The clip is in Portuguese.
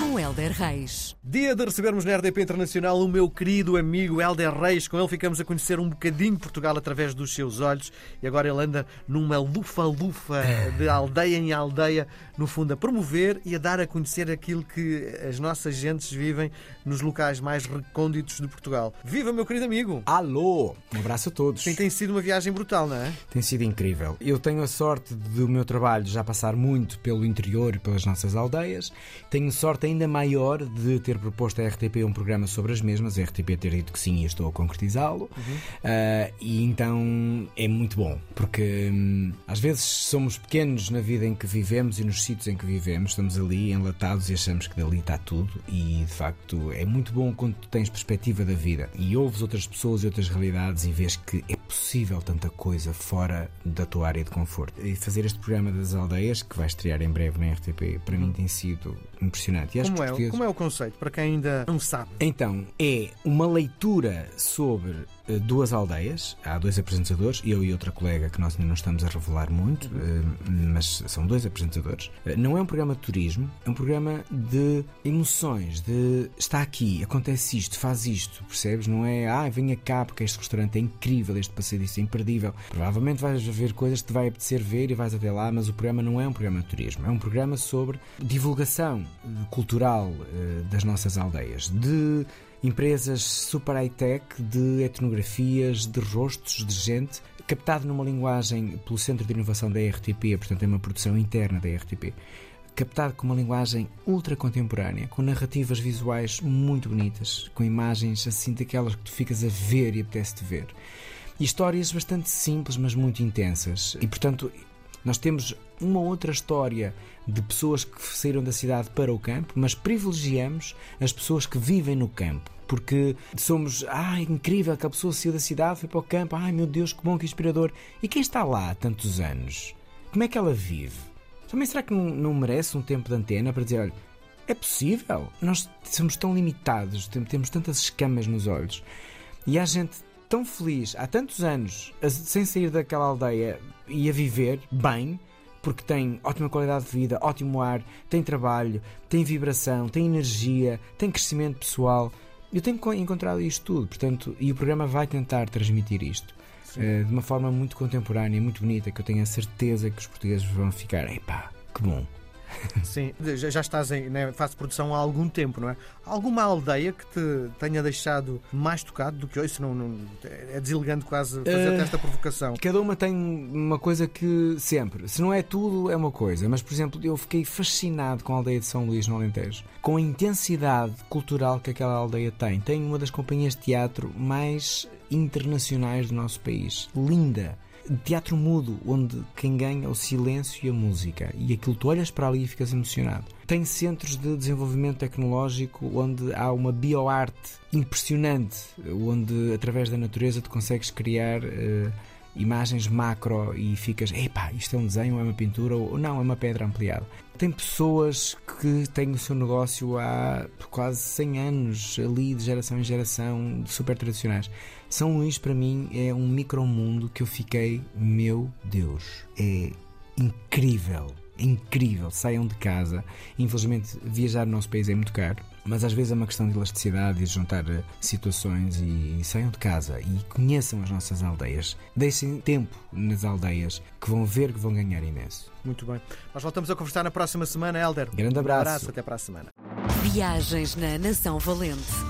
Com Helder Reis. Dia de recebermos na RDP Internacional o meu querido amigo Helder Reis. Com ele ficamos a conhecer um bocadinho Portugal através dos seus olhos e agora ele anda numa lufa-lufa de aldeia em aldeia, no fundo a promover e a dar a conhecer aquilo que as nossas gentes vivem nos locais mais recônditos de Portugal. Viva, meu querido amigo! Alô! Um abraço a todos. Sim, tem sido uma viagem brutal, não é? Tem sido incrível. Eu tenho a sorte do meu trabalho já passar muito pelo interior e pelas nossas aldeias. Tenho sorte ainda maior de ter proposto à RTP um programa sobre as mesmas, a RTP ter dito que sim e estou a concretizá-lo. Uh, e então é muito bom, porque hum, às vezes somos pequenos na vida em que vivemos e nos sítios em que vivemos, estamos ali enlatados e achamos que dali está tudo. E de facto é muito bom quando tens perspectiva da vida e ouves outras pessoas e outras realidades e vês que é possível tanta coisa fora da tua área de conforto. E fazer este programa das aldeias, que vai estrear em breve na RTP, para mim tem sido impressionante. E Como é, portugueses- como é o conceito, para quem ainda não sabe? Então, é uma leitura sobre eh, duas aldeias. Há dois apresentadores, eu e outra colega que nós ainda não estamos a revelar muito, eh, mas são dois apresentadores. Eh, Não é um programa de turismo, é um programa de emoções, de está aqui, acontece isto, faz isto, percebes? Não é, ah, venha cá porque este restaurante é incrível, este passadiço é imperdível. Provavelmente vais ver coisas que te vai apetecer ver e vais até lá, mas o programa não é um programa de turismo, é um programa sobre divulgação cultural eh, das nossas aldeias, de empresas super high-tech, de etnografias, de rostos de gente, captado numa linguagem pelo Centro de Inovação da RTP, portanto é uma produção interna da RTP, captado com uma linguagem ultra contemporânea, com narrativas visuais muito bonitas, com imagens assim daquelas que tu ficas a ver e apetece-te ver. E histórias bastante simples, mas muito intensas. E portanto, nós temos uma outra história de pessoas que saíram da cidade para o campo, mas privilegiamos as pessoas que vivem no campo. Porque somos, ah, incrível, aquela pessoa saiu da cidade, foi para o campo, ai meu Deus, que bom, que inspirador. E quem está lá há tantos anos? Como é que ela vive? Também será que não, não merece um tempo de antena para dizer, olha, é possível? Nós somos tão limitados, tem- temos tantas escamas nos olhos. E há gente tão feliz há tantos anos sem sair daquela aldeia e a viver bem, porque tem ótima qualidade de vida, ótimo ar, tem trabalho, tem vibração, tem energia, tem crescimento pessoal. Eu tenho co- encontrado isto tudo, portanto, e o programa vai tentar transmitir isto eh, de uma forma muito contemporânea muito bonita, que eu tenho a certeza que os portugueses vão ficar, epá, que bom. Sim, já, estás em né, fase de produção há algum tempo, não é? Alguma aldeia que te tenha deixado mais tocado do que hoje? Se não, é deselegante quase fazer-te Eh, esta provocação. Cada uma tem uma coisa que sempre, se não é tudo, é uma coisa. Mas, por exemplo, eu fiquei fascinado com a aldeia de São Luís, no Alentejo, com a intensidade cultural que aquela aldeia tem. Tem uma das companhias de teatro mais internacionais do nosso país. Linda. Teatro mudo, onde quem ganha é o silêncio e a música. E aquilo tu olhas para ali e ficas emocionado. Tem centros de desenvolvimento tecnológico onde há uma bioarte impressionante, onde através da natureza tu consegues criar eh, imagens macro e ficas, epá, isto é um desenho, é uma pintura ou não, é uma pedra ampliada. Tem pessoas que têm o seu negócio há quase 100 anos, ali de geração em geração, super tradicionais. São Luís, para mim, é um micromundo que eu fiquei, meu Deus, é incrível. é Incrível, saiam de casa. Infelizmente, viajar no nosso país é muito caro, mas às vezes é uma questão de elasticidade e de juntar eh, situações e, saiam de casa e conheçam as nossas aldeias. Deixem tempo nas aldeias que vão ver que vão ganhar imenso. Muito bem. Nós voltamos a conversar na próxima semana, Helder. Grande Um abraço. abraço, até para a semana. Viagens na Nação Valente.